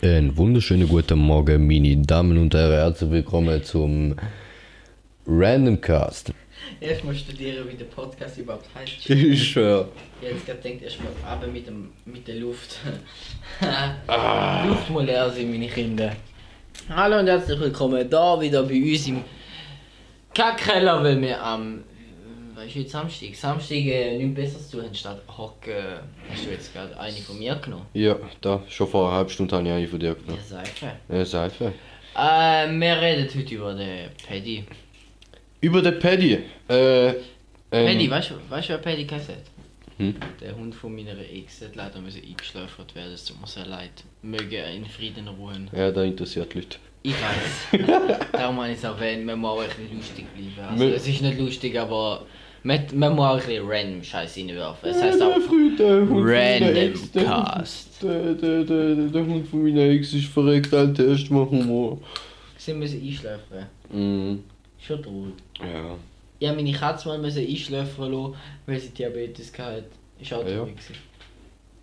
Einen wunderschönen guten Morgen, meine Damen und Herren. Herzlich willkommen zum Random Cast. Erstmal studieren, wie der Podcast überhaupt heißt. Ich schwör. Ich hätte gerade gedacht, erstmal aber mit, dem, mit der Luft. Luft muss leer sein, meine Kinder. Hallo und herzlich willkommen da wieder bei uns im Kackkeller, weil wir am. Weißt du, heute Samstag? Samstag äh, nichts Besseres zu tun statt Hocken. Hast du jetzt gerade eine von mir genommen? Ja, da, schon vor einer halben Stunde habe ich eine von dir Ja, genommen. Seife. Ja, Seife. Äh, wir reden heute über den Paddy. Über den Paddy. Äh, ähm, Paddy, weißt du, weißt du, wer Paddy geheißen hat? Hm? Der Hund von meiner Ex hat leider müssen eingeschläfert werden, es tut mir sehr leid. Möge er in Frieden ruhen. Ja, da interessiert die Leute. Ich weiß. Darum habe ich es erwähnt, man muss auch ein bisschen lustig bleiben. Also, Wir- es ist nicht lustig, aber man, man muss auch ein bisschen random Scheiß reinwerfen. Es heißt auch Random Cast. Der, der, der, der Hund von meiner Ex ist verreckt, Alter, erst mal Humor. sie müssen einschläfern. Mhm. Schon traurig. Ja. Ich habe meine Katze mal müssen einschläfern lassen, weil sie Diabetes hatte. Ist auch ja. traurig. gewesen.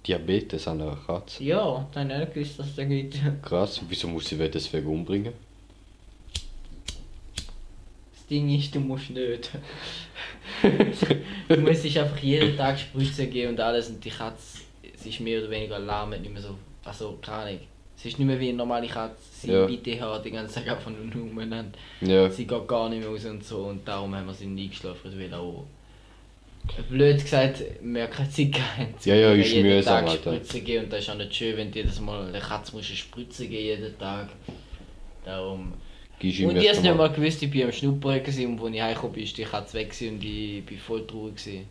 Diabetes an einer Katze. Ja, dann habe ich nicht gewusst, dass es da gibt. Krass, wieso muss sie deswegen umbringen? Das Ding ist, du musst nicht. Du musst dich einfach jeden Tag Spritzen geben und alles und die Katze, sie ist mehr oder weniger lahm, nicht mehr so, also keine Ahnung. Sie ist nicht mehr wie eine normale Katze, sie Ja. bitte hat den ganzen Tag einfach nur umeinander. Ja. Sie geht gar nicht mehr raus und so und darum haben wir sie nie geschlafen, weil auch blöd gesagt, haben keine Zeit gehabt. Ja, ja, ist jeden mühsam, Tag Alter. Spritzen geben und das ist auch nicht schön, wenn du jedes Mal eine Katze musst Spritze geben jeden Tag. Darum und ich hab's nicht mal gewusst, ich bin am Schnuppern gewesen und als ich heimgekommen bin, ist die Katze weg und ich bin voll traurig gewesen.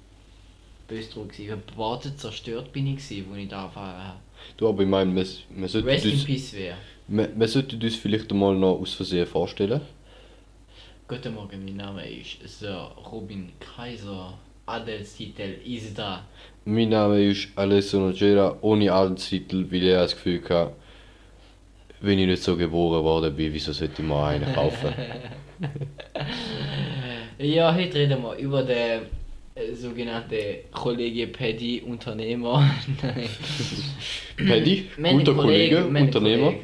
Bös traurig gewesen. Ich hab gewartet, zerstört bin ich gewesen, als ich da erfahren habe. Du, aber ich meine, man, man, sollte Rest in uns, Peace wer. man, man sollte uns vielleicht einmal noch aus Versehen vorstellen. Guten Morgen, mein Name ist Sir Robin Kaiser. Adelstitel ist da. Mein Name ist Alessio Nogera, ohne Adelstitel, weil ich das Gefühl hatte, wenn ich nicht so geboren worden bin, wieso sollte ich mal einen kaufen? Ja, heute reden wir über den äh, sogenannten Kollege Paddy Unternehmer. Paddy, guter einen Kollege, wir Unternehmer.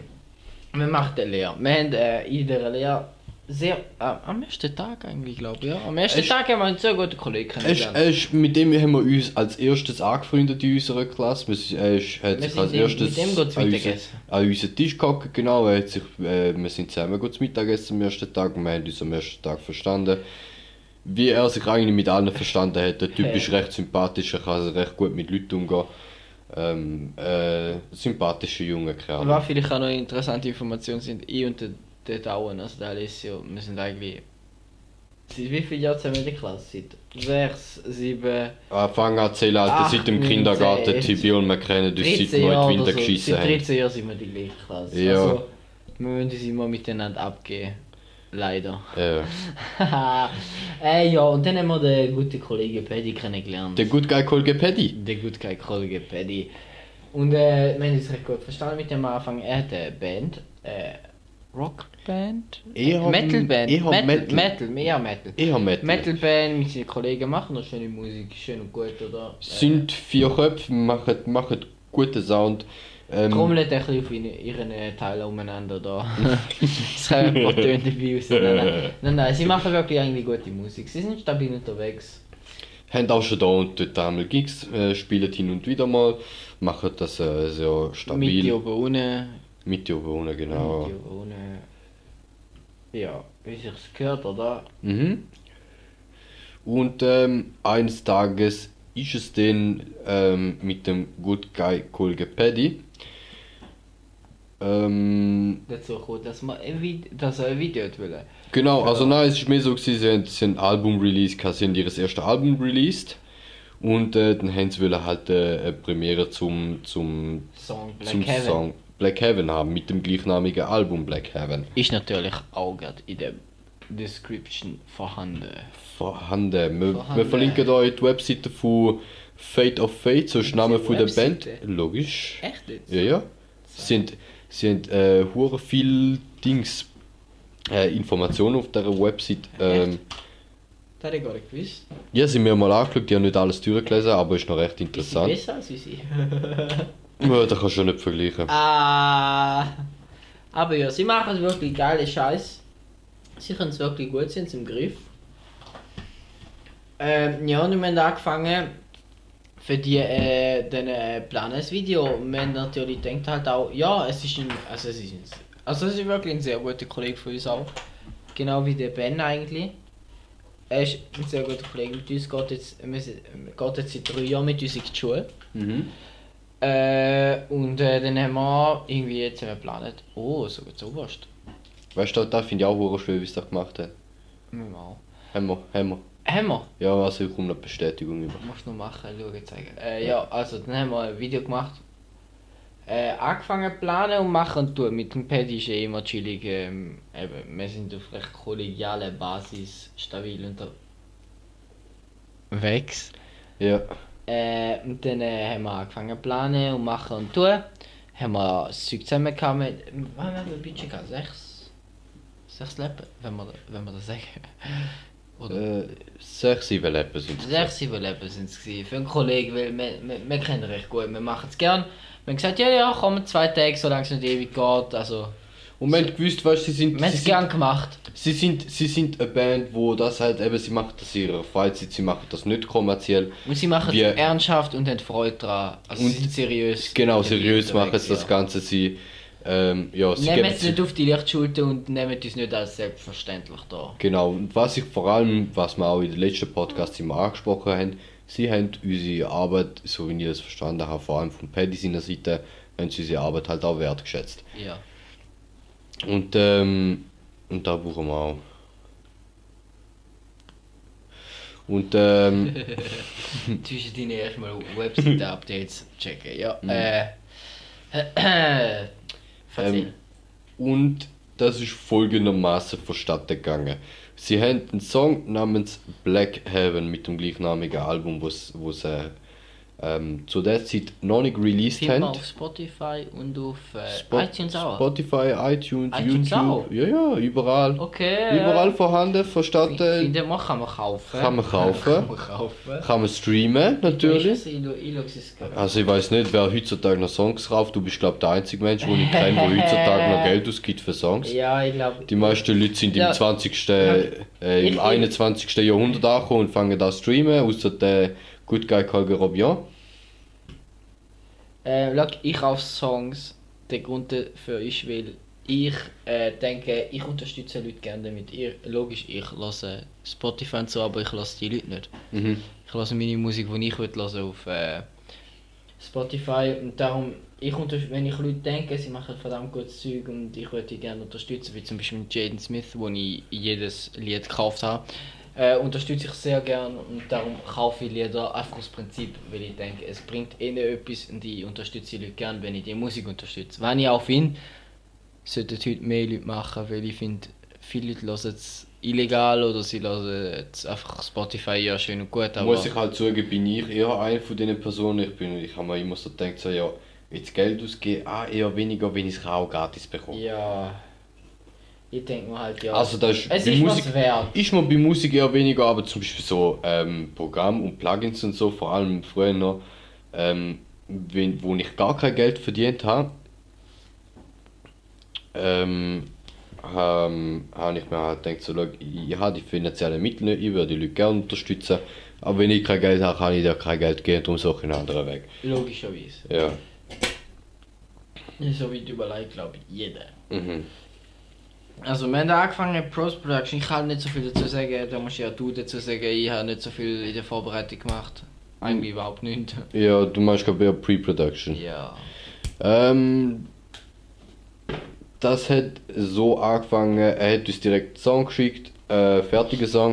Machen eine Lehre. Wir haben äh, in dieser Lehre sehr. Äh, am ersten Tag eigentlich, glaube ich. Ja. Am ersten Es- Tag haben wir einen sehr guten Kollegen Er ist, kennengelernt. er ist, mit dem haben wir uns als erstes angefreundet in unserer Klasse. Wir Er ist, hat Wir sich als erstes mit dem an, unseren, Mittagessen. an unseren Tisch gehockt, genau. Er hat sich, äh, wir sind zusammen gut zum Mittagessen am ersten Tag und wir haben uns am ersten Tag verstanden. Wie er sich eigentlich mit allen verstanden hat. Der Typ ist recht sympathisch, er kann recht gut mit Leuten umgehen. Ähm, äh, sympathischer junger Kerl. Was vielleicht auch noch interessante Informationen sind, ich und der, der Dauern, also der Alessio, wir sind eigentlich. Seit wie vielen Jahren zusammen in der Klasse? Seit sechs, sieben, Anfang an zählen, Alter, seit dem Kindergarten, Tibi und wir kennen uns seit 13 wir in die Winter so. geschissen Seit haben. 13 Jahren sind wir die gleiche Klasse. Ja. Also, wir müssen uns immer miteinander abgeben. Leider. Ja. äh, ja, und dann haben wir den guten Kollegen Paddy kennengelernt. Der Good Guy Kollege Paddy. Der gute Kollege Paddy. Und äh, wir haben uns recht gut verstanden mit dem Anfang. Er hat eine Band. Äh, Rockband? Eher- Metalband. eher Metal, Metal. Metal, mehr Metal. Eher Metal. Metalband mit seinen Kollegen machen noch schöne Musik, schön und gut, oder? sind vier Köpfe, machen, machen guten Sound. Ähm, Trommelt ein bisschen auf ihre- ihren Teilen umeinander da. das kann ein paar Töne dabei raus. Nein, nein, nein, nein, sie machen wirklich eigentlich gute Musik. Sie sind stabil unterwegs. haben auch schon da und dort einmal Gigs, äh, spielen hin und wieder mal, machen das äh, sehr Mitte stabil. oben ohne. Mitte oben ohne, genau. Mitte oben ohne. Ja, wie sich's gehört, oder? Mhm. Und ähm, eines Tages ist es dann ähm, mit dem Good Guy Kollege Paddy. Ähm, Dazu kommt, dass, man ein dass er ein Video will. Genau, also nein, es ist mehr so gewesen, sie haben, sie haben ein Album released, sie haben ihr erstes Album released und äh, dann haben sie wollen halt äh, eine Premiere zum, zum, Song zum. Song Black Heaven haben, mit dem gleichnamigen Album Black Heaven. Ist natürlich auch gerade in der Description vorhanden. Vorhanden. Wir, wir Vorhanden. verlinken euch die Webseite von Fate of Fate, so ist der Name von der Band. Logisch. Echt jetzt? Ja, ja. Sie haben äh, hure viel Dings, äh, Informationen auf dieser Website. Ähm, Das hätte ich gar nicht gewusst. Ja, sind mir mal angeschaut, die haben nicht alles durchgelesen, aber ist noch recht Ist interessant. besser als unsere? Ja, das kannst du nicht vergleichen. Ah, aber ja, sie machen wirklich geile Scheiß. Sie können es wirklich gut, sind sie im Griff. Ähm, ja, und wir haben angefangen für die äh, den, äh, Planes-Video. Wir haben natürlich gedacht halt auch, ja, es ist ein, also es ist ein, also es ist wirklich ein sehr guter Kollege von uns auch. Genau wie der Ben eigentlich. Er ist ein sehr guter Kollege mit uns, geht jetzt, wir sind, geht jetzt seit drei Jahren mit uns in die Schule. Mhm. Äh, und äh, dann haben wir irgendwie jetzt haben wir geplant, oh, sogar zu Oberst. Weißt du, da finde ich auch hure schön, wie sie das gemacht haben. Müssen wir auch. Haben wir, haben wir. Haben wir? Ja, also ich komme noch Bestätigung über. Musst du noch machen, schauen, zeigen. Äh, ja, also dann haben wir ein Video gemacht. Äh, angefangen zu planen und machen und tun. Mit dem Paddy ist eh immer chillig. Ähm, eben, wir sind auf recht kollegialer Basis stabil unterwegs. Ja. Äh, und dann äh, haben wir angefangen zu planen und machen und tun. Haben wir das Zeug zusammen gehabt mit. Was haben wir ein Budget gehabt? Sechs. Sechs Leppen, wenn wir, wenn wir das sagen. Oder? Äh, sechs, sieben Leppen sind es. Sechs, sieben Leben sind es. Für einen Kollegen, weil wir, wir, wir kennen recht gut, wir machen es gern. Wir haben gesagt, ja, ja, komm, zwei Tage, solange es nicht ewig geht. Also, Und wir haben gewusst, weißt du, sie sind. haben sie es sind gern gemacht. Sie sind, sie sind eine Band, wo das halt eben, sie machen das in ihrer Freizeit, sie machen das nicht kommerziell. Und sie machen es ernsthaft und haben Freude daran. Also, Und sie sind seriös. Genau, seriös machen sie das ja. Ganze, sie, ähm, ja, sie Nehmen es nicht auf die Lichtschulter und nehmen uns nicht als selbstverständlich da. Genau, und was ich vor allem, was wir auch in den letzten Podcasts immer angesprochen haben, sie haben unsere Arbeit, so wie ich das verstanden habe, vor allem von Paddy seiner Seite, haben sie unsere Arbeit halt auch wertgeschätzt. Ja. Und, ähm, und da brauchen wir auch. Und, ähm, Zwischen deine erstmal Website-Updates checken. Ja. Mhm. Äh. Ähm, und das ist folgendermaßen vonstatten gegangen. Sie haben einen Song namens Black Heaven mit dem gleichnamigen Album, was was sie ähm, zu der Zeit noch nicht released haben. auf Spotify und auf äh, Spot- iTunes auch. Spotify, iTunes, iTunes YouTube. auch? Ja, ja, überall. Okay. Überall vorhanden, vonstatten. Finde man, kann man kaufen. Kann man kaufen. kann man kaufen. Kann man streamen, natürlich. Ich ich. Also ich weiß nicht, wer heutzutage noch Songs kauft. Du bist glaube der einzige Mensch, den ich kenne, der heutzutage noch Geld ausgibt für Songs. Ja, ich glaube. Die meisten Leute sind Ja. im 20. Ja. Äh, Ich- im 21. Jahrhundert angekommen und fangen da zu streamen, außer der Good Guy Calger Robian. Äh, schau, ich kaufe Songs. Der Grund dafür ist, weil ich äh, denke, ich unterstütze Leute gerne damit. Ich, logisch, ich höre Spotify und so, aber ich höre die Leute nicht. Mhm. Ich höre meine Musik, die ich hören will, auf äh, Spotify. Und darum, ich wenn ich Leute denke, sie machen verdammt gutes Zeug und ich würde die gerne unterstützen, wie zum Beispiel mit Jaden Smith, wo ich jedes Lied gekauft habe. Äh, unterstütze ich sehr gern und darum kaufe ich Lieder einfach aus Prinzip, weil ich denke, es bringt ihnen etwas und ich unterstütze die Leute gern, wenn ich die Musik unterstütze. Wenn ich auch finde, sollten heute mehr Leute machen, weil ich finde, viele Leute hören es illegal oder sie hören jetzt einfach Spotify ja schön und gut, aber Muss ich halt zugeben, bin ich eher eine von diesen Personen. Ich, bin, ich habe mir immer so gedacht, so, ja, jetzt Geld ausgeben, ah, eher weniger, wenn ich es auch gratis bekomme. ja, ich denke mir halt ja, Also das ist, es ist Musik, was wert. ist mir bei Musik eher weniger, aber zum Beispiel so ähm, Programm und Plugins und so, vor allem früher noch, ähm, wenn, wo ich gar kein Geld verdient habe, ähm, ähm, habe ich mir halt gedacht, so, schau, ich habe die finanziellen Mittel nicht, ich würde die Leute gerne unterstützen, aber wenn ich kein Geld habe, kann ich dir kein Geld geben, darum suche ich einen anderen Weg. Logischerweise. Ja. So weit überlegt, glaube ich, jeder. Mhm. Also wir haben angefangen mit Post Production, ich kann nicht so viel dazu sagen, da musst ja du dazu sagen, ich habe nicht so viel in der Vorbereitung gemacht. Eigentlich überhaupt nicht. Ja, du meinst glaube ich eher Pre-Production. Ja. Ähm, das hat so angefangen, er hat uns direkt einen Song geschickt, äh, fertigen Song.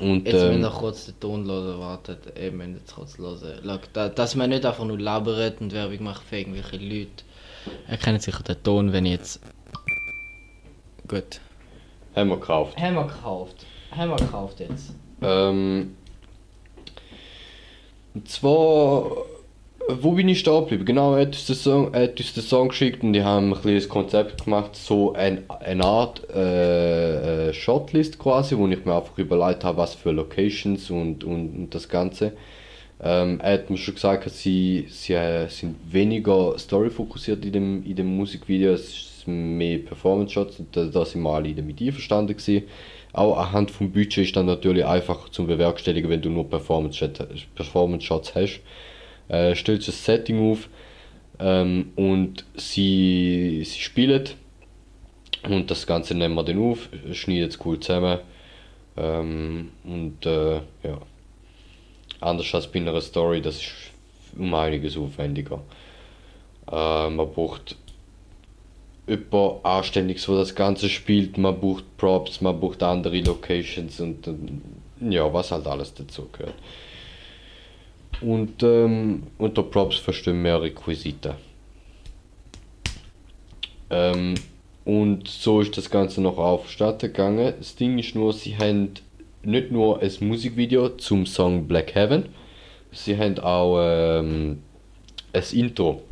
Und Jetzt müssen ähm, wir noch kurz den Ton hören, wartet, wir müssen jetzt kurz hören. Schau, da, dass man nicht einfach nur labert und Werbung macht für irgendwelche Leute. Erkennen sicher den Ton, wenn ich jetzt... Gut. haben wir gekauft. Haben wir gekauft. Haben wir gekauft jetzt. Ähm, und zwar, wo bin ich stehen geblieben? Genau, er hat uns den Song, hat uns den Song geschickt und die haben ein kleines Konzept gemacht, so ein, eine Art äh, äh, Shotlist quasi, wo ich mir einfach überlegt habe, was für Locations und, und, und das Ganze. Ähm, er hat mir schon gesagt, sie, sie äh, sind weniger story-fokussiert in dem, in dem Musikvideo, es mehr Performance-Shots da, da sind wir alle damit einverstanden gewesen. Auch anhand vom Budget ist dann natürlich einfach zum Bewerkstelligen, wenn du nur Performance-Shots Performance hast. Äh, stellst das Setting auf ähm, und sie, sie spielen und das Ganze nehmen wir dann auf, schneiden es cool zusammen ähm, und äh, ja. Anders als bei einer Story, das ist um einiges aufwendiger. Äh, man braucht jemand Anständiges, der das Ganze spielt, man braucht Props, man braucht andere Locations und ja, was halt alles dazu gehört. Und ähm, unter Props verstehen mehr Requisiten. Ähm, und so ist das Ganze noch aufstatten gegangen. Das Ding ist nur, sie haben nicht nur ein Musikvideo zum Song Black Heaven, sie haben auch ähm, ein Intro.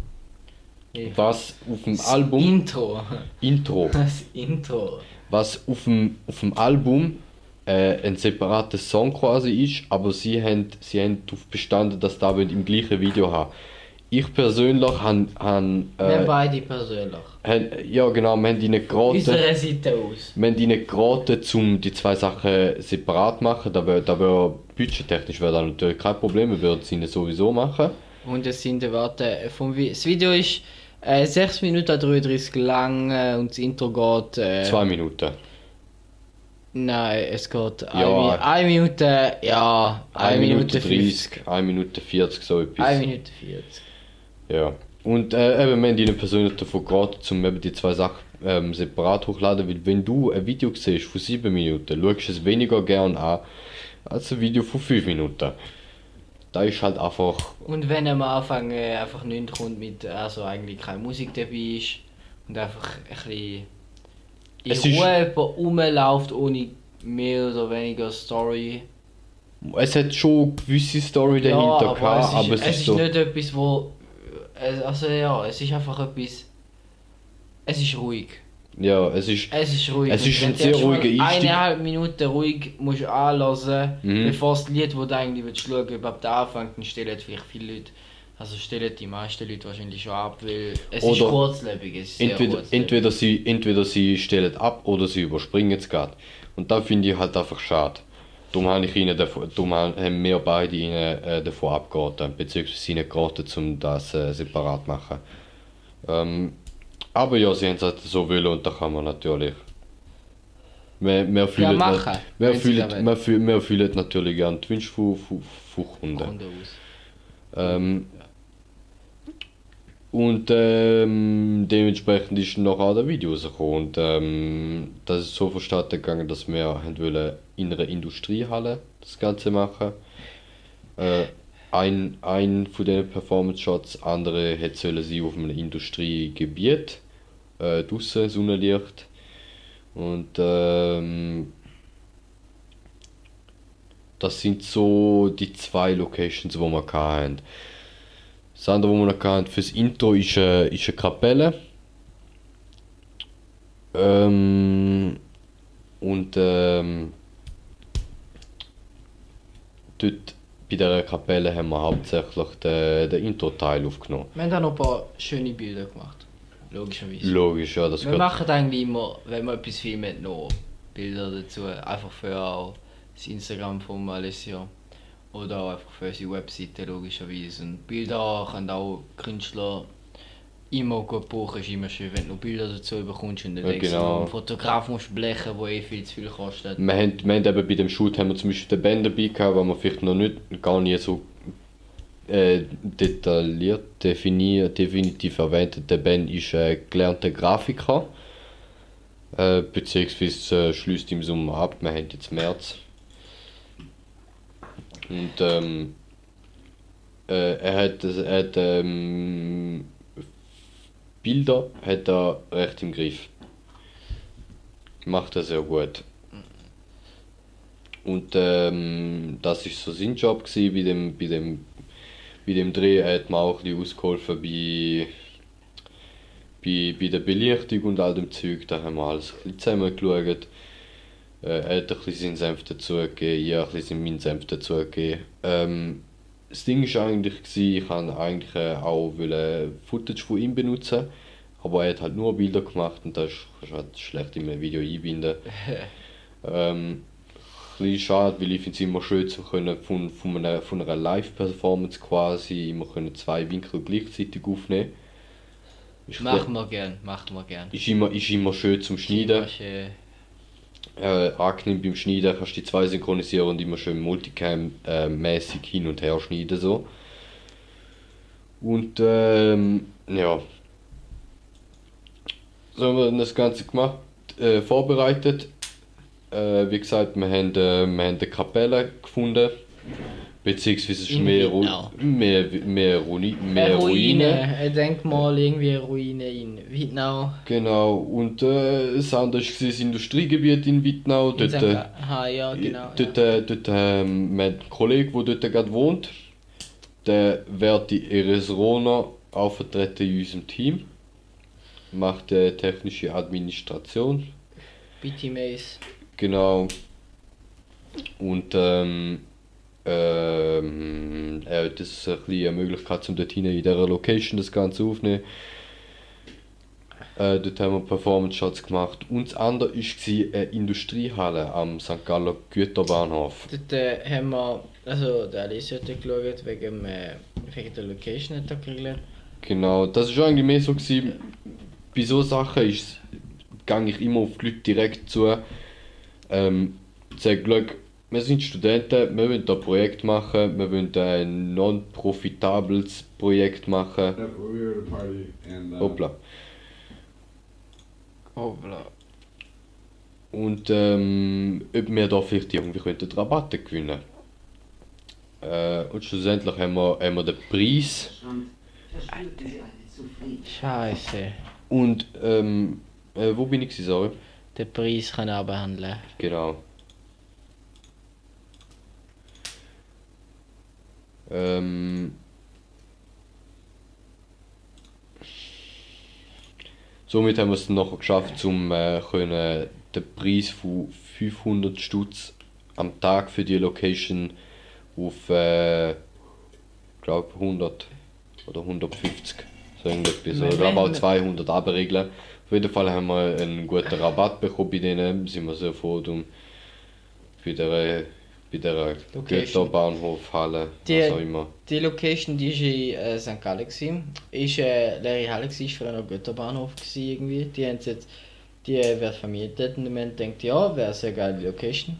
Was auf dem Das Album. Intro. Intro. Das Intro. Was auf dem, auf dem Album äh, ein separater Song quasi ist, aber sie haben, sie haben darauf bestanden, dass da im gleichen Video haben. Ich persönlich habe. Han, Wir äh, beide persönlich. han, ja, genau, wir haben ihnen geraten. Unsere Seite aus. Wir haben ihnen geraten, um die zwei Sachen separat zu machen. Da wäre, da wär, budgettechnisch wäre das natürlich kein Problem, wir würden es ihnen sowieso machen. Und es sind, äh, warte, vom Vi das Video ist äh, 6 Minuten 33 lang äh, und das Intro geht. Äh, Zwei Minuten. Nein, es geht Ja. 1 Minute, ja, 1 Minute 50. 30, 1 Minute 40, so etwas. 1 Minute 40. Ja. Und äh, eben, wir haben ihnen persönlich davon geraten, um eben die zwei Sachen ähm, separat hochladen, weil wenn du ein Video siehst von 7 Minuten, schaust du es weniger gern an als ein Video von 5 Minuten. Da ist halt einfach. Und wenn am Anfang äh, einfach nichts kommt mit, also eigentlich keine Musik dabei ist und einfach ein bisschen in Es ist- Ruhe jemand rumläuft ohne mehr oder weniger Story. Es hat schon gewisse Story dahinter aber, gehabt, es ist, aber es, es ist ist so. nicht etwas, wo. äh, Also ja, es ist einfach etwas. Es ist ruhig. Ja, es ist. Es ist ruhig. Es ist ein sehr ruhiger Einstieg. Eineinhalb Minuten ruhig musst du anlassen, Mhm. bevor das Lied, das du eigentlich willst, schauen überhaupt anfängt, dann stellen vielleicht viele Leute. Also stellen die meisten Leute wahrscheinlich schon ab, weil es ist Oder kurzlebig. Es ist Entweder, kurzlebig. entweder, sie, entweder sie stellen ab oder sie überspringen es gerade. Und da finde ich halt einfach schade. Darum habe ich ihnen davon, darum haben wir beide ihnen äh, davon abgeraten, beziehungsweise ihnen geraten, um das äh, separat zu machen. Ähm, aber ja, sie haben es halt so wollen und da kann man natürlich. Wir, wir fühlen, machen, wir, fühlen, das wir, fühlen, wir fühlen natürlich gerne die Wünsche von, von, von Kunden. Kunde. Ähm, und ähm, dementsprechend ist noch auch der Video rausgekommen. Und ähm, das ist so vonstatten gegangen, dass wir haben wollen in einer Industriehalle das Ganze machen. Äh, ein, ein von den Performance-Shots, andere hätte sollen sie auf einem Industriegebiet, äh, draussen, Sonnenlicht. Und ähm, das sind so die zwei Locations, die wir hatten. Das andere, was wir noch hatten fürs Intro, ist, äh, ist eine Kapelle. Ähm, und ähm, dort bei dieser Kapelle haben wir hauptsächlich den, den Intro-Teil aufgenommen. Wir haben auch noch ein paar schöne Bilder gemacht. Logischerweise. Logisch, ja, das wir machen eigentlich immer, wenn wir etwas filmen, noch Bilder dazu. Einfach für auch das Instagram von Alessio. Oder auch einfach für unsere Webseite logischerweise. Und Bilder können auch Künstler immer gut brauchen. Ist immer schön, wenn du Bilder dazu bekommst und dann Ja, extra genau. noch einen Fotograf musst blechen, der eh viel zu viel kostet. Wir haben, wir haben eben bei dem Shoot haben wir zum Beispiel den Ben dabei gehabt, den wir vielleicht noch nicht, gar nie so äh, detailliert definiert, definitiv erwähnt. Der Ben ist äh, gelernter Grafiker, äh, beziehungsweise äh, schließt im Sommer ab. Wir haben jetzt März. Und ähm, äh, er hat, er hat ähm, Bilder hat er recht im Griff. Macht er sehr gut. Und ähm, das ist so sein Job gewesen, bei dem, bei dem, bei dem Dreh hat mir auch bisschen ausgeholfen bei, bei, bei der Belichtung und all dem Zeug. Da haben wir alles ein bisschen zusammen geschaut. Äh, er hat ein bisschen seinen Senf dazugegeben, ich habe ein bisschen meinen Senf dazugegeben. Ähm, das Ding war eigentlich, ich wollte eigentlich äh, auch Footage von ihm benutzen, aber er hat halt nur Bilder gemacht und das ist, kannst du halt schlecht in einem Video einbinden. ähm, ein bisschen schade, weil ich finde es immer schön zu können von, von einer, von einer Live-Performance quasi immer können zwei Winkel gleichzeitig aufnehmen. Ist, Machen wir gern, machen wir gern. ist, immer, ist immer schön zum Schneiden. Ist, äh, äh, angenehm beim Schneiden, kannst du die zwei synchronisieren und immer schön Multicam-mäßig hin und her schneiden so. Und ähm, ja. So haben wir das Ganze gemacht, äh, vorbereitet. Äh, wie gesagt, wir haben, äh, wir haben eine Kapelle gefunden. Beziehungsweise In mehr, Ru Wittnau. mehr, mehr, Runi mehr eine Ruinen. Ruine, ein Denkmal, irgendwie eine Ruine in Wittnau. Genau, und äh, das andere war das Industriegebiet in Wittnau. In Dort, äh, Aha, ja, genau. Dort, ja. äh, dort ähm, wir haben einen Kollegen, der dort gerade wohnt. Der wird die Eresrona auch vertreten in unserem Team. Macht äh, technische Administration. Bitte Mace. Genau. Und ähm, ähm, hat das ein bisschen eine Möglichkeit, um dort in dieser Location das Ganze aufzunehmen. Äh, dort haben wir Performance Shots gemacht. Und das andere war eine Industriehalle am St. Galler Güterbahnhof. Dort äh, haben wir, also der Alice hat geschaut, wegen, äh, wegen der Location hat er geregelt. Genau, das war eigentlich mehr so. Gewesen, bei so Sachen ist, gehe ich immer auf die Leute direkt zu. Ähm, sage, «Schau, wir sind Studenten, wir wollen da ein Projekt machen, wir wollen ein non-profitables Projekt machen. Yeah, we were at a party and uh, Hoppla. Hoppla. Und ähm, ob wir da vielleicht irgendwie könnten Rabatte gewinnen äh, Und schlussendlich haben wir, haben wir den Preis Scheiße. und ähm, äh, wo bin ich sorry? Den Preis kann er behandeln. Genau. Ähm, somit haben wir es dann nachher geschafft, um äh, können den Preis von 500 Stutz am Tag für die Location auf, äh, glaube 100 oder 150 so irgendetwas. Oder werden- 200 abregeln. Auf jeden Fall haben wir einen guten Rabatt bekommen bei denen, sind wir sehr froh drum. Bei der, bei der Location. Güterbahnhof Halle, Die- was auch immer. Die Location, die war in äh, St. Gallen. Gewesen. Ist äh, leere Halle, gewesen, ist früher noch Götterbahnhof gewesen, irgendwie. Die haben jetzt, die äh, wird vermietet und haben gedacht, ja, wäre eine sehr geile Location.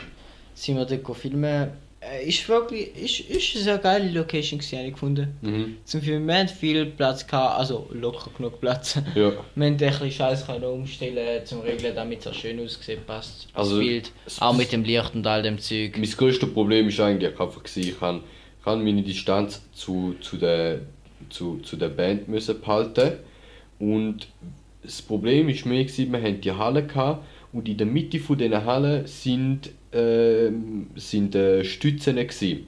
Sind wir dort filmen. Äh, ist wirklich, ist, ist eine sehr geile Location habe ich gefunden. Mhm. Zum Filmen, wir haben viel Platz gehabt, also locker genug Platz. Ja. Wir haben ein bisschen Scheiß umstellen zum Regeln, damit es auch schön aussieht, passt. Also, das Bild. Auch mit dem Licht und all dem Zeug. Mein grösstes Problem ist eigentlich einfach, ich kann, ich kann meine Distanz zu, zu, der, zu, zu der Band müssen behalten und das Problem ist mehr, wir hatten die Halle gehabt, und in der Mitte von Halle sind, ähm, sind äh, Stützen gewesen.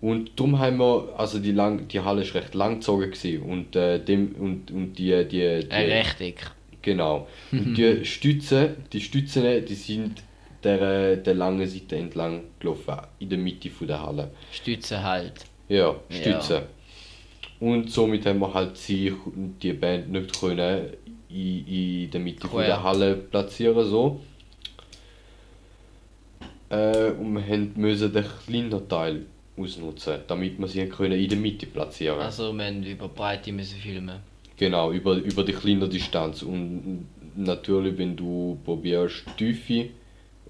Und darum haben wir, also die, lang, die Halle ist recht langgezogen gewesen und, äh, dem, und, und die, die, die, Ein Rechteck. Genau. Und die Stützen, die Stützen, die sind der, der langen Seite entlang gelaufen, in der Mitte von der Halle. Stütze halt. Ja, Stützen. Und somit haben wir halt sich und die Band nicht können in, in der Mitte von Quer. der Halle platzieren so. Äh, und wir haben müssen den kleinen Teil ausnutzen, damit wir sie können in der Mitte platzieren. Also wir haben über Breite müssen filmen. Genau, über, über die kleine Distanz. Und natürlich, wenn du probierst Tiefe,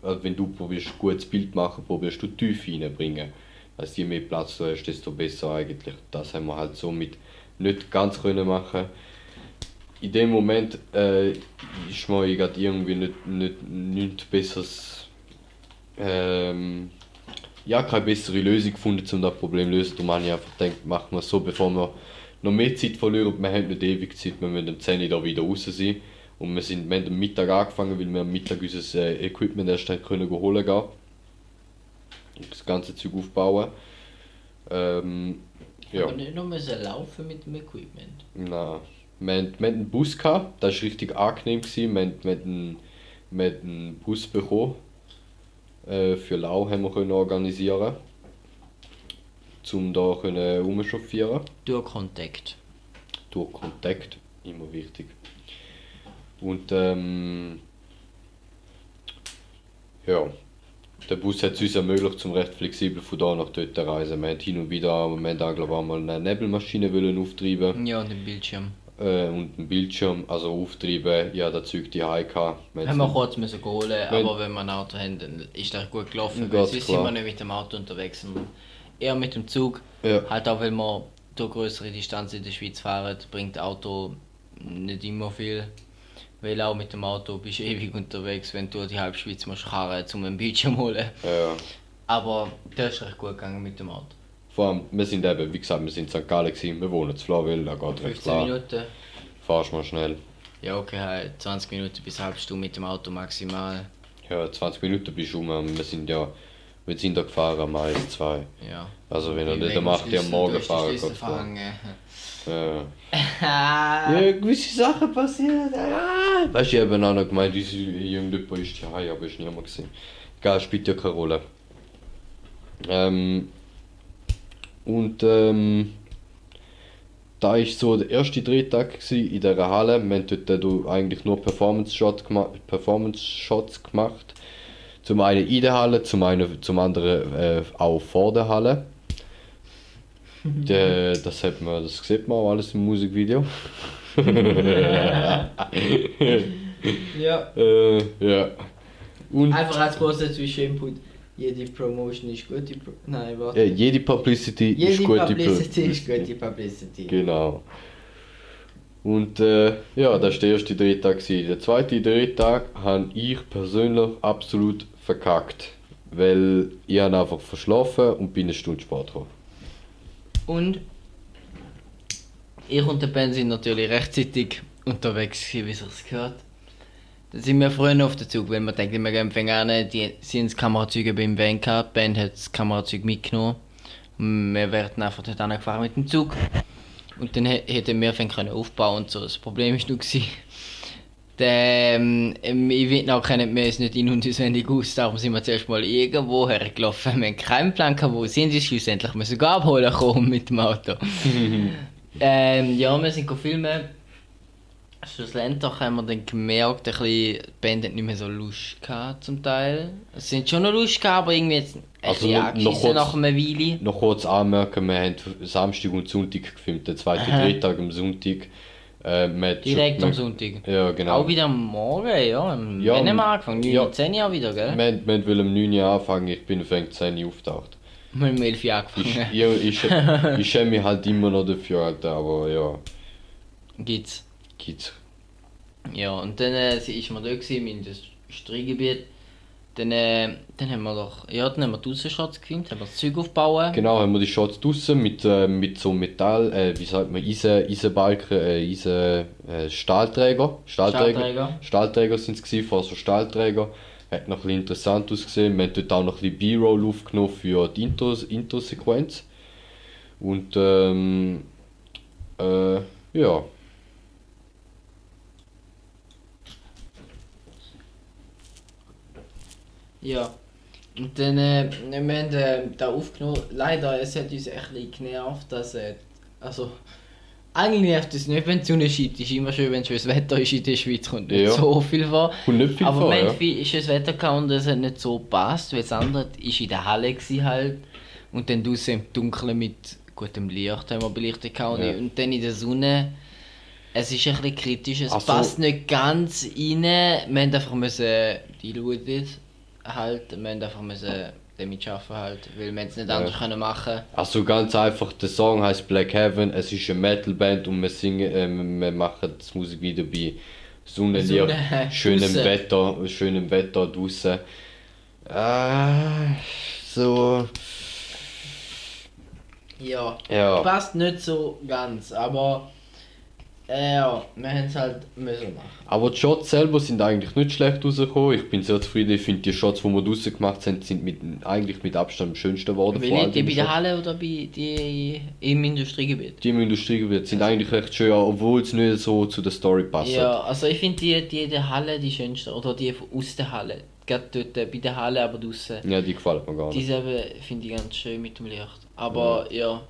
also wenn du probierst gutes Bild machen, probierst du Tiefe reinbringen. Also je mehr Platz du hast, desto besser eigentlich. Das haben wir halt somit nicht ganz können machen. In dem Moment äh, ist mir irgendwie nicht, nicht, nichts besseres ähm, ja, keine bessere Lösung gefunden, um das Problem zu lösen. Darum habe ich einfach gedacht, machen wir es so, bevor wir noch mehr Zeit verlieren. Wir haben nicht ewig Zeit, wir müssen um 10 Uhr da wieder raus sein. Und wir, sind, wir haben am Mittag angefangen, weil wir am Mittag unser äh, Equipment erst können holen gehen. Und das ganze Zeug aufbauen. Ähm, ja. Aber nicht nur müssen laufen mit dem Equipment. Nein. Wir hatten, wir hatten einen Bus, gehabt, das war richtig angenehm. Gewesen. Wir, hatten, wir, hatten, wir hatten einen Bus bekommen. Äh, für Lau haben wir können organisieren. um da können rumchauffieren. Durch Kontakt. Durch Kontakt, immer wichtig. Und ähm, ja, der Bus hat es uns ermöglicht, zum recht flexibel von da nach dort zu reisen. Wir haben hin und wieder, wir haben da glaube ich einmal eine Nebelmaschine wollen auftreiben Ja, den Bildschirm. Äh, und einen Bildschirm, also auftreiben, ja, das Zeug die. Wir Haben wir kurz müssen holen, Wenn- aber wenn wir ein Auto haben, dann ist das gut gelaufen. Weil sonst sind wir nicht mit dem Auto unterwegs, sondern eher mit dem Zug. Ja. Halt auch, wenn wir durch größere Distanzen in der Schweiz fahren, bringt Auto nicht immer viel. Weil auch mit dem Auto bist du ewig unterwegs, wenn du die halbe Schweiz musst fahren, um einen Bildschirm zu holen. ja. Aber das ist recht gut gegangen mit dem Auto. Vor allem, wir sind eben, wie gesagt, wir sind in St. Gallen gewesen, wir wohnen zu Flawil, da geht recht 15 klar. Minuten. Fahrst mal schnell. Ja, okay, halt 20 Minuten bis eine halbe Stunde mit dem Auto maximal. Ja, 20 Minuten bist du um, wir sind ja, wir sind da gefahren am Mais 2. Ja. Also wenn er nicht 8. Uhr am Morgen fahren verhangen. Ja. Ah. ja, gewisse Sachen passieren. Ja. Weißt du, ich habe auch noch gemeint, unser irgendjemand ist hier, aber ist niemand gesehen. Egal, spielt ja keine Rolle. Ähm, und ähm, da ist so der erste Drehtag gsi in dieser Halle. Wir haben dort äh, eigentlich nur Performance Shots gemacht, Performance Shots gemacht. Zum einen in der Halle, zum einen, zum anderen äh, auch vor der Halle. Der, das hat man, das sieht man auch alles im Musikvideo. Ja. Äh, ja. Und Einfach als großer Zwischeninput. Jede Promotion ist gute Pro Nein, warte. äh, jede Publicity Jede ist gute Publicity ist Publicity. gute Publicity. Genau. Und äh, ja, das war der erste Drehtag. Der zweite Drehtag habe ich persönlich absolut verkackt. Weil ich habe einfach verschlafen und bin eine Stunde Sport gekommen. Und ich und der Ben sind natürlich rechtzeitig unterwegs, wie sich's gehört. Dann sind wir früher auf den Zug, weil wir denken, wir gehen an, die sind das Kamerazeug beim Van gehabt, die Band hat das Kamerazeug mitgenommen. Und wir werden einfach dort angefahren mit dem Zug. Und dann hä- hätten wir fängt können aufbauen und so. Das Problem ist nur gewesen, der, ähm, ich Vietnam kennen wir es nicht in- und auswendig aus, darum sind wir zuerst mal irgendwo hergelaufen. Wir haben keinen Plan gehabt, wo sind sie schlussendlich müssen wir abholen kommen mit dem Auto. ähm, ja, wir sind go filmen. Schlussendlich haben wir dann gemerkt, ein bisschen, die Band hat nicht mehr so Lust gehabt zum Teil. Es sind schon noch Lust gehabt, aber irgendwie jetzt ein Also noch- kurz- nach einer Weile. Noch kurz anmerken, wir haben Samstag und Sonntag gefilmt. Der zweite Aha. Drehtag am Sonntag. Äh, wir hat schon- Direkt am wir- Sonntag. Ja, genau. Auch wieder am Morgen, ja. Am Ja, haben wir angefangen, 9, ja. 10 Uhr wieder, gell? Wir, wir wollen um 9 Uhr anfangen, ich bin auf 10 Uhr aufgetaucht. Wir haben um 11 Uhr Ich, angefangen. ich, ich, ich schäme mich halt immer noch dafür, Alter, aber ja, Gibt's. Gibt's. Ja, und dann äh, ist wir da gewesen, in das Industriegebiet. Dann, äh, dann haben wir doch, ja, dann haben wir die Aussenshots gefilmt, haben wir das Zeug aufgebaut. Genau, haben wir die Shots draussen mit, äh, mit so Metall, äh, wie sagt man, Eisen, Eisenbalken, äh, Eisen, äh, Stahlträger. Stahlträger. Stahlträger. Stahlträger sind es gewesen, vor so Stahlträger. Hat noch ein bisschen interessant ausgesehen. Wir haben dort auch noch ein bisschen B-Roll aufgenommen für die Intros, Intro-Sequenz. Und ähm, äh, ja. Ja. Und dann, äh, wir haben äh, da aufgenommen. Leider, es hat uns echt ein genervt, dass, äh, also, eigentlich nervt es nicht, wenn die Sonne scheint. Es ist immer schön, wenn schönes Wetter ist in der Schweiz, kommt nicht Ja. so viel vor. Kommt nicht viel Aber wir ja. viel schönes Wetter gehabt und es hat nicht so gepasst, weil das andere ist in der Halle gewesen halt. Und dann draußen im Dunkeln mit gutem Licht haben wir belichtet gehabt. Und, Ja. und dann in der Sonne, es ist ein bisschen kritisch, es Ach so. passt nicht ganz rein. Wir haben einfach müssen, die Leute halt, wir haben einfach müssen damit arbeiten halt, weil wir es nicht Ja. anders können machen Also ganz einfach, der Song heißt Black Heaven, es ist eine Metalband und wir singen, äh, wir machen das Musikvideo bei Sonnenlicht, Sonne, schönem draussen. Wetter, schönem Wetter draußen. Ah, so, Ja. ja. Passt nicht so ganz, aber äh, ja, wir haben es halt müssen machen. Aber die Shots selber sind eigentlich nicht schlecht rausgekommen. Ich bin sehr zufrieden. Ich finde die Shots, die wir draussen gemacht haben, sind mit, eigentlich mit Abstand am schönsten geworden. All ich die bei der. Halle oder bei die im Industriegebiet? Die im Industriegebiet sind eigentlich recht schön, obwohl es nicht so zu der Story passt. Ja, also ich finde die, die der Halle die schönste, oder die von- aus der Halle. gerade dort äh, bei der Halle, aber draußen. Ja, die gefällt mir gar nicht. selber finde ich ganz schön mit dem Licht. Aber ja,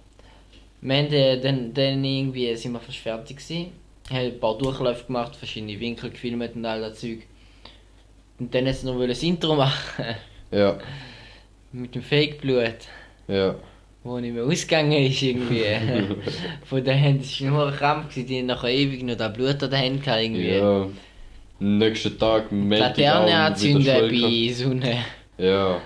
wir haben äh, dann, dann irgendwie sind wir fast fertig gewesen. Haben ein paar Durchläufe gemacht, verschiedene Winkel gefilmt und all das Zeug. Und dann jetzt noch wollen das Intro machen Ja, mit dem Fake-Blut, ja. wo nicht mehr ausgegangen ist irgendwie. Von den Händen, es war nur ein Krampf, gewesen, die haben nachher ewig noch das Blut an den Händen gehabt irgendwie. Ja. Am nächsten Tag Die melde ich Laterne anzünden bei Sonne. Ja.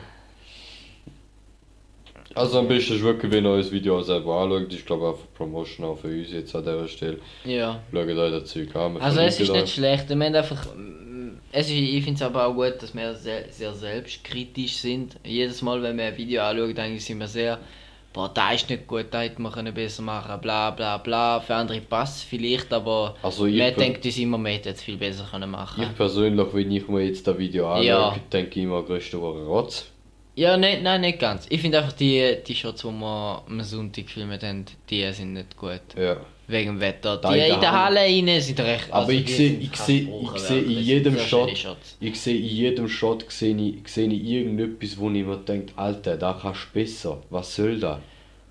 Also am besten ist wirklich, wenn ihr euch das Video selber anschaut. Ich glaube einfach Promotion auch für uns jetzt an dieser Stelle. Ja. Schaut euch das Zeug an. Also es ist verlinken nicht schlecht. Wir haben einfach, mm, es ist, ich finde es aber auch gut, dass wir sehr, sehr selbstkritisch sind. Jedes Mal, wenn wir ein Video anschauen, eigentlich sind wir sehr, boah, da ist nicht gut, da hätte man können besser machen, bla bla bla. Für andere passt es vielleicht, aber Also man denkt uns immer, man hätte es viel besser können machen. ich persönlich, wenn ich mir jetzt das Video anschaue, Ja. denke ich immer, größte Woche Rotz. Ja, nein, nein, nicht ganz. Ich finde einfach die, die Shots, die wir am Sonntag gefilmt haben, die sind nicht gut. Ja. Wegen dem Wetter. Da Die in der Halle. Halle rein sind recht. Aber ich sehe, sind ich sehe, ich gebrochen sehe werden. in jedem Shot, ich sehe in jedem Shot sehe ich, sehe ich irgendetwas, wo ich mir denke, Alter, da kannst du besser. Was soll das?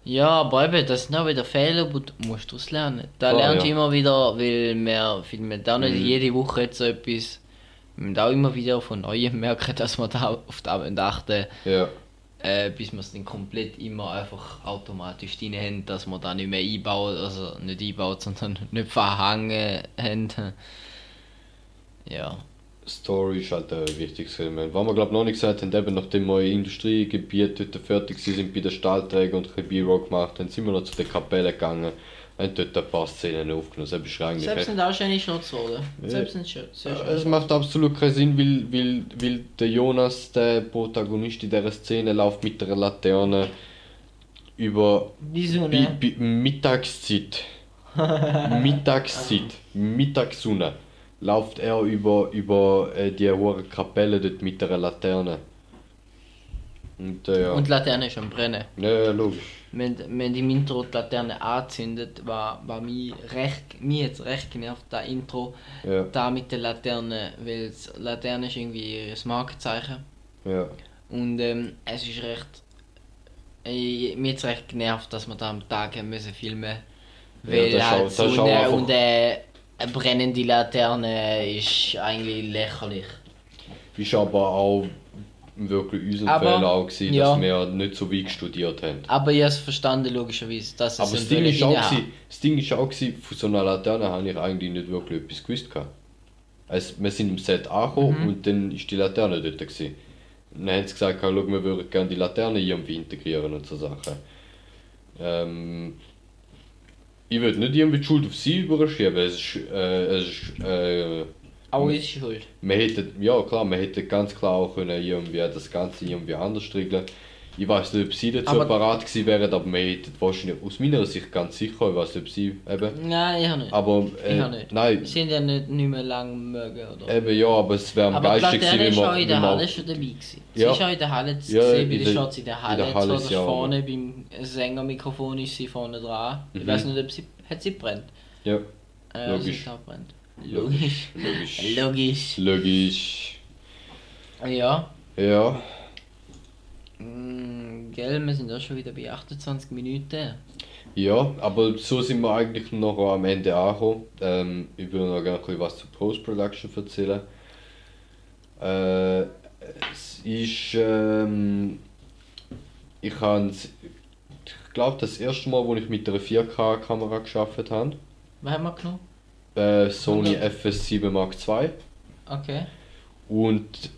Ja, aber eben, das sind auch wieder Fehler, die du musst daraus lernen. Da Klar, lernst du ja. immer wieder, weil wir filmen da nicht Mhm. jede Woche jetzt so etwas. Müssen auch immer wieder von Neuem merken, dass wir da auf das achten Ja. äh, bis wir es dann komplett immer einfach automatisch drin haben, dass wir da nicht mehr einbauen, also nicht einbaut, sondern nicht verhangen haben. Ja. Story ist halt ein wichtiges Element. Was wir glaube noch nicht gesagt haben, eben nachdem wir Industriegebiet dort fertig sind bei den Stahlträgern und ein bisschen B-Roll gemacht haben, sind wir noch zu der Kapelle gegangen und dort ein paar Szenen aufgenommen. Ist eigentlich Selbst sind auch schöne Shots, oder? Ja. Selbst sind schön. Es macht absolut keinen Sinn, weil, weil, weil der Jonas, der Protagonist in dieser Szene, läuft mit der Laterne über bei, Sonne. bei Mittagszeit. Mittagszeit. Mittagssonne. Läuft er über, über äh, die hohe Kapelle dort mit der Laterne. Und äh, ja. Und die Laterne ist am Brennen. ja, ja, logisch. Wenn, wenn die im Intro die Laterne anzündet, war, war mich recht, mich jetzt recht genervt, das Intro, Ja, da mit der Laterne, weil das Laterne ist irgendwie ihr Markenzeichen. ja. Und ähm, es ist recht, äh, mir jetzt recht genervt, dass wir da am Tag haben müssen filmen weil das auch- halt das Sonne einfach- und äh, eine brennende Laterne ist eigentlich lächerlich. Ist aber auch wirklich unser Aber- Fehler auch gewesen, ja. dass wir nicht so weit studiert haben. Aber ich habe es verstanden, logischerweise, dass es Aber das Ding, ist auch, gewesen, das Ding ist auch, gewesen, von so einer Laterne habe ich eigentlich nicht wirklich etwas gewusst. gehabt. Also, wir sind im Set angekommen Mhm. und dann ist die Laterne dort. Gewesen. Und dann haben sie gesagt, schau, wir würden gerne die Laterne irgendwie integrieren und so Sachen. Ähm, ich würde nicht irgendwie die Schuld auf sie überschieben. Es ist, äh, es ist, äh, Auch ist schuld. wir hätten, ja klar, wir hätten ganz klar auch können irgendwie das Ganze irgendwie anders regeln. Ich weiß nicht, ob sie dazu Aber- parat gewesen wären, aber wir hätten wahrscheinlich aus meiner Sicht ganz sicher, ich weiß nicht, ob sie eben. Nein, ich habe nicht. Aber äh, Ich auch nicht. nein, Sie sind ja nicht, nicht mehr lang mögen, oder? eben ja, aber es wäre am Aber geilsten gewesen, wenn auch wir, in der Halle schon dabei gewesen. Sie Ja. ist auch in der Halle Ja, sehen, bei in den der- Shots in der in Halle. der Halle sie auch, vorne beim Sängermikrofon ist sie vorne dran. Ich Mhm. weiß nicht, ob sie, hat sie brennt. Ja, Äh, Logisch. Sie hat auch brennt. Logisch. Logisch. logisch. Logisch. Ja. Ja, Mm, gell, wir sind auch schon wieder bei 28 Minuten. ja, aber so sind wir eigentlich noch am Ende angekommen. Ähm, ich würde noch gerne ein bisschen was zur Post-Production erzählen. Äh, es ist, ähm, ich habe, ich glaube, das erste Mal, wo ich mit einer 4K-Kamera geschafft habe, Was haben wir genommen? Äh, Sony 100. FS7 Mark II. Okay. Und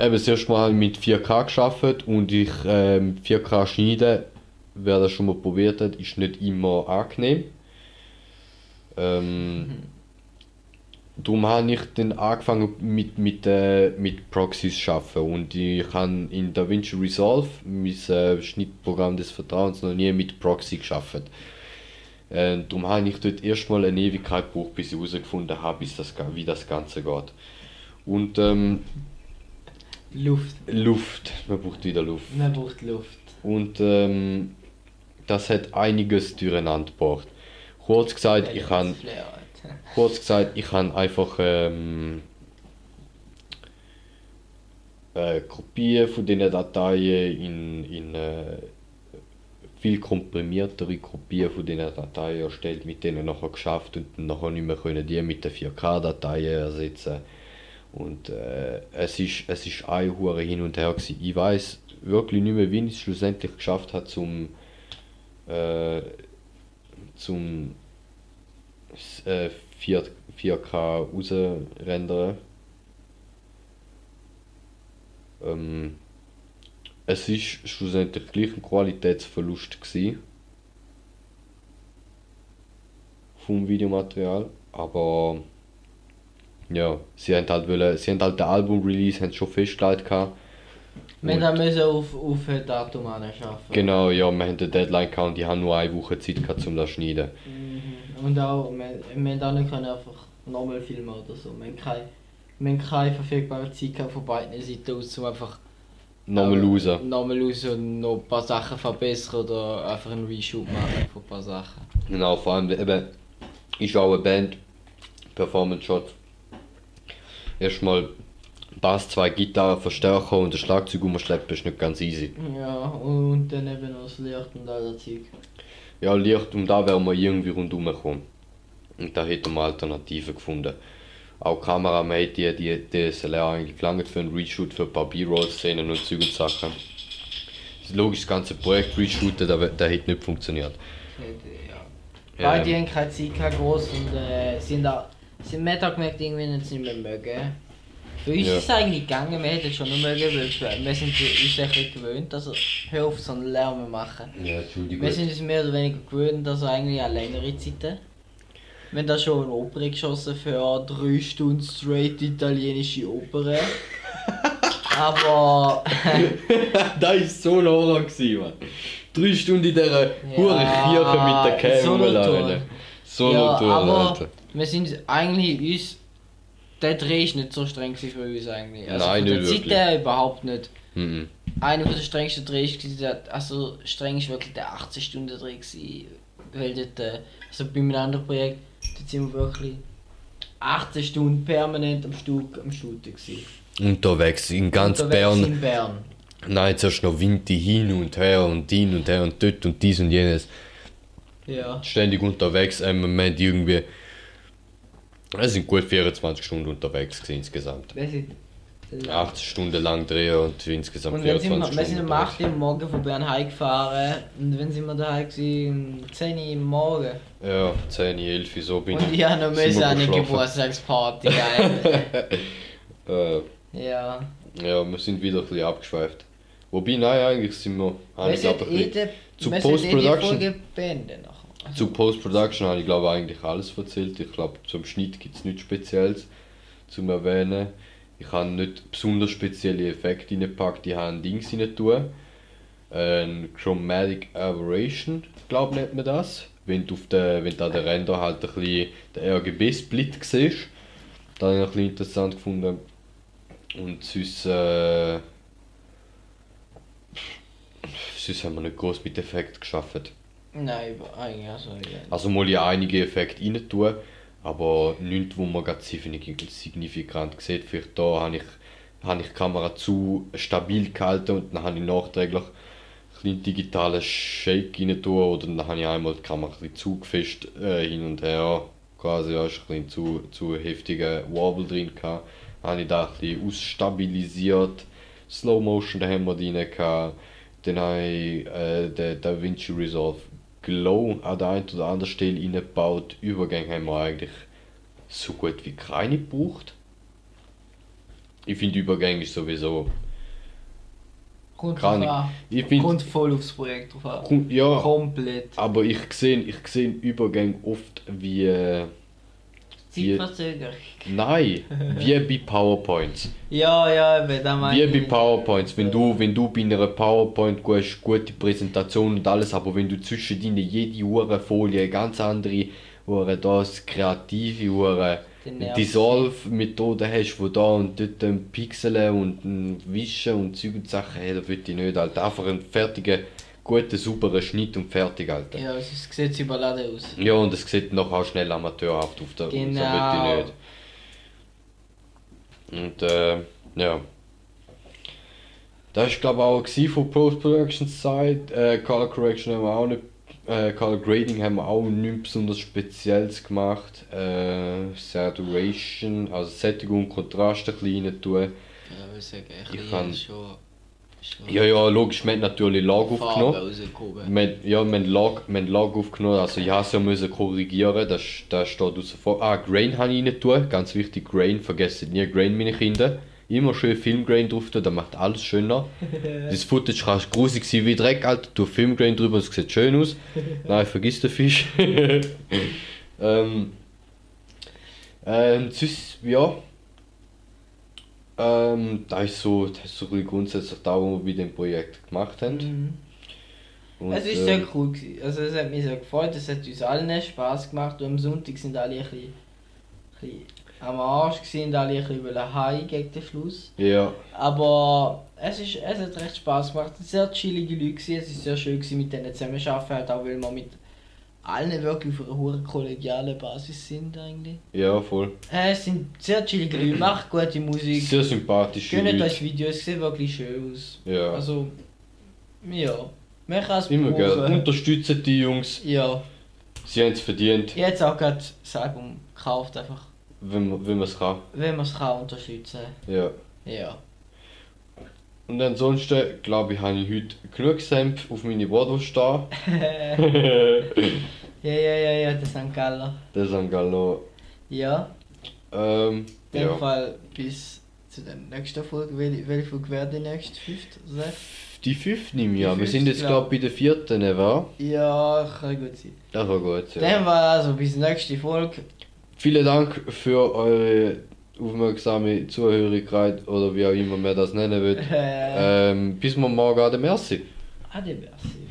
eben das erste Mal mit 4K geschafft und ich ähm, 4K schneiden, wer das schon mal probiert hat, ist nicht immer angenehm. Ähm, darum habe ich dann angefangen mit, mit, äh, mit Proxys zu arbeiten und ich habe in DaVinci Resolve, mein äh, Schnittprogramm des Vertrauens, noch nie mit Proxy geschafft. Äh, darum habe ich dort erstmal eine Ewigkeit gebraucht, bis ich herausgefunden habe, bis das, wie das Ganze geht. Und ähm, Luft. Luft, man braucht wieder Luft. Man braucht Luft. Und ähm, das hat einiges durcheinander gebracht. Kurz gesagt, ich habe kurz gesagt, ich habe einfach ähm, äh, Kopien von diesen Dateien in, in äh, viel komprimiertere Kopien von diesen Dateien erstellt, mit denen nachher geschafft und nachher nicht mehr können die mit den 4K-Dateien ersetzen. Und äh, es ist es ist ein hure hin und her gewesen. Ich weiß wirklich nicht mehr, wie ich es schlussendlich geschafft habe, zum äh, zum äh, 4, 4K rausrendern. Ähm, es ist schlussendlich gleich ein Qualitätsverlust gewesen vom Videomaterial, aber ja, sie haben halt wollen, sie haben halt den Album-Release haben schon festgelegt gehabt. Wir Und- müssen auf, auf ein Datum arbeiten. Genau, ja, wir haben eine Deadline gehabt und die haben nur eine Woche Zeit gehabt, um das zu schneiden. Mhm. Und auch, wir, wir haben auch nicht können einfach nochmal filmen oder so. Wir haben keine, wir haben keine verfügbare Zeit gehabt von beiden Seiten aus, um einfach Nochmal äh, raus. Nochmal raus und noch ein paar Sachen verbessern oder einfach einen Reshoot machen von ein paar Sachen. Genau, vor allem eben ist auch eine Band, Performance Shot. Erstmal Bass, zwei Gitarren, Verstärker und ein Schlagzeug umschleppen ist nicht ganz easy. Ja, und dann eben noch das Licht und all das Zeug. Ja, Licht, um da wären wir irgendwie rundherum gekommen. Und da hätten wir Alternativen gefunden. Auch Kameramann hat die, die DSLR eigentlich lange für einen Reshoot für ein paar B-Roll-Szenen und Zeug und Sachen. Logisch, das ganze Projekt reshooten, das, das hätte nicht funktioniert. Ja. Beide haben keine Zeit gehabt, groß und äh, sind da. Sind da gemerkt, irgendwie nicht nicht mehr mögen. Für uns Ja. ist es eigentlich gegangen, wir hätten es schon noch mögen, weil wir sind uns ein gewöhnt, also hör auf so einen Lärm machen. Ja, Entschuldigung. Wir sind uns mehr oder weniger gewöhnt, also eigentlich an längere Zeiten. Wir haben da schon eine Oper geschossen für drei Stunden straight italienische Oper. Aber das war so Horror, gewesen, Mann. Drei Stunden in dieser hure Kirche mit der Cam so ja, aber Alter. wir sind eigentlich uns. Der Dreh ist nicht so streng für uns eigentlich. Also Nein, nicht wirklich. her überhaupt nicht. Mhm. Einer der strengsten Drehs also streng ist wirklich der 18 Stunden Dreh gewesen. Weil dort, also bei einem anderen Projekt, dort sind wir wirklich 18 Stunden permanent am Stück am Shooten gewesen. Unterwegs in ganz Unterwegs Bern. in Bern. Nein, zuerst noch Winter hin und her und hin und her und dort und dies und jenes. Ja. Ständig unterwegs. Im Moment irgendwie. Es sind gut 24 Stunden unterwegs insgesamt. Wir sind, 80 Stunden lang drehen und insgesamt Und dann sind 24 wir, wir sind Stunden um 8 unterwegs. Uhr Morgen von Bern heimgefahren und wenn sind wir daheim gewesen, um 10 Uhr am Morgen. Ja, 10, 11 so bin Und ich habe noch sind müssen wir an eine. Geburtstagsparty. Äh, ja. ja, wir sind wieder ein bisschen abgeschweift. Wobei, nein, eigentlich sind wir. habe Wir ich ein eh die- zu eh Post-Production. Also, Zu Post-Production habe ich glaube eigentlich alles erzählt. Ich glaube, zum Schnitt gibt es nichts Spezielles zum Erwähnen. Ich habe nicht besonders spezielle Effekte reingepackt, ich habe ein Ding rein tun. Ein Chromatic Aberration, glaube nennt man das. Wenn du, auf der, wenn du an der Render halt ein bisschen den RGB-Split siehst. Das habe ich ein bisschen interessant gefunden. Und sonst, äh, sonst haben wir nicht groß mit Effekten geschafft. Nein, eigentlich also ja. Also mal ja einige Effekte rein tun, aber nichts, wo man gerade signifikant sieht. Vielleicht da habe ich, habe ich die Kamera zu stabil gehalten und dann habe ich nachträglich ein bisschen digitalen Shake rein tun oder dann habe ich einmal die Kamera ein bisschen zu fest äh, hin und her quasi, ja, ist ein zu, zu heftiger Wobble drin gehabt. Dann habe ich da ein ausstabilisiert. Slow Motion, da haben wir drin gehabt. Dann habe ich äh, den DaVinci Resolve Glow an der einen oder anderen Stelle eingebaut. Übergänge haben wir eigentlich so gut wie keine gebraucht. Ich finde Übergänge ist sowieso. Kommt Kann ich. Ich finde. Kommt voll aufs Projekt drauf an. Kommt- Ja, Komplett. aber ich sehe ich Übergänge oft wie. äh, wie Zeitverzögerung. nein, wie bei PowerPoints. Ja, ja, eben, da meine Wie bei. PowerPoints, wenn du, wenn du bei einer PowerPoint gut hast, gute Präsentation und alles, aber wenn du zwischen deine jede Uhr Folie eine ganz andere Uhr das kreative Uhr Den nervt Dissolve-Methode hast, wo da und dort ein Pixeln und ein Wischen und Zeug und Sachen, hey, das will ich nicht, Alter. Einfach einen fertigen, guten, sauberen Schnitt und fertig, Alter. Ja, es sieht überladen aus. Ja, und es sieht nachher auch schnell amateurhaft auf der Genau. so nicht. Und äh, ja. Das war glaube ich auch von Post-Production Side. Äh, Color Correction haben wir auch nicht. Äh, Color Grading haben wir auch nichts besonders Spezielles gemacht. Äh, Saturation, also Sättigung, Kontrast ein bisschen rein tun. Ja, ich sagen, Ich kann- schon... Ja, ja, logisch, wir haben natürlich Lag Farbe aufgenommen. Wir, ja, wir haben Lag, wir haben Lag aufgenommen, also ich habe es ja müssen korrigieren, das, das steht außer vor. Ah, Grain habe ich rein tun, ganz wichtig, Grain, vergessen nie Grain, meine Kinder. Immer schön Filmgrain drauf tun, das macht alles schöner. das Footage kann grusig sein wie Dreck, Alter, tu Filmgrain drüber, es sieht schön aus. Nein, vergiss den Fisch. ähm, ähm, sonst, ja. Ähm, das ist so, das ist so grundsätzlich da, was wir dem Projekt gemacht haben. Mhm. Und, Es war äh, sehr cool. Gewesen. Also es hat mich sehr gefreut, es hat uns allen Spaß gemacht und am Sonntag sind alle ein bisschen, ein bisschen am Arsch gewesen, und alle ein bisschen wollen heim gegen den Schluss. Ja, Aber es, ist, es hat recht Spaß gemacht. Es waren sehr chillige Leute, gewesen. es war sehr schön gewesen, mit denen zusammenzuarbeiten, halt auch weil wir mit allen wirklich auf einer hohen kollegialen Basis sind eigentlich. ja, voll. Äh, es sind sehr chillige Leute, macht gute Musik. Sehr sympathische Gönnt Leute. euch Videos, es sieht wirklich schön aus. Ja. Also, ja, man kann es Immer brauchen. Unterstützen die Jungs. Ja, Sie haben es verdient, jetzt auch gerade das Album gekauft, einfach, wenn man wenn man es kann. wenn man es kann unterstützen. Ja. Ja. Und ansonsten, glaube ich, habe ich heute genug Senf auf meine Bratwurst stehen. ja, ja, ja, ja, der St. Das ist ein Gallo. Ja, Ähm, in dem ja. Fall bis zu der nächsten Folge. Welche, welche Folge wäre die nächste? Fünfte oder sechste? Die fünfte Die an. Wir sind jetzt, glaub glaube ich, bei der vierten, ne, wa? Ja, kann gut sein. Das war gut, ja. Dann war also bis nächste Folge. Vielen Dank für eure aufmerksame Zuhörigkeit oder wie auch immer man das nennen will. Äh, Ähm, bis wir morgen an der Merci. Ade, merci.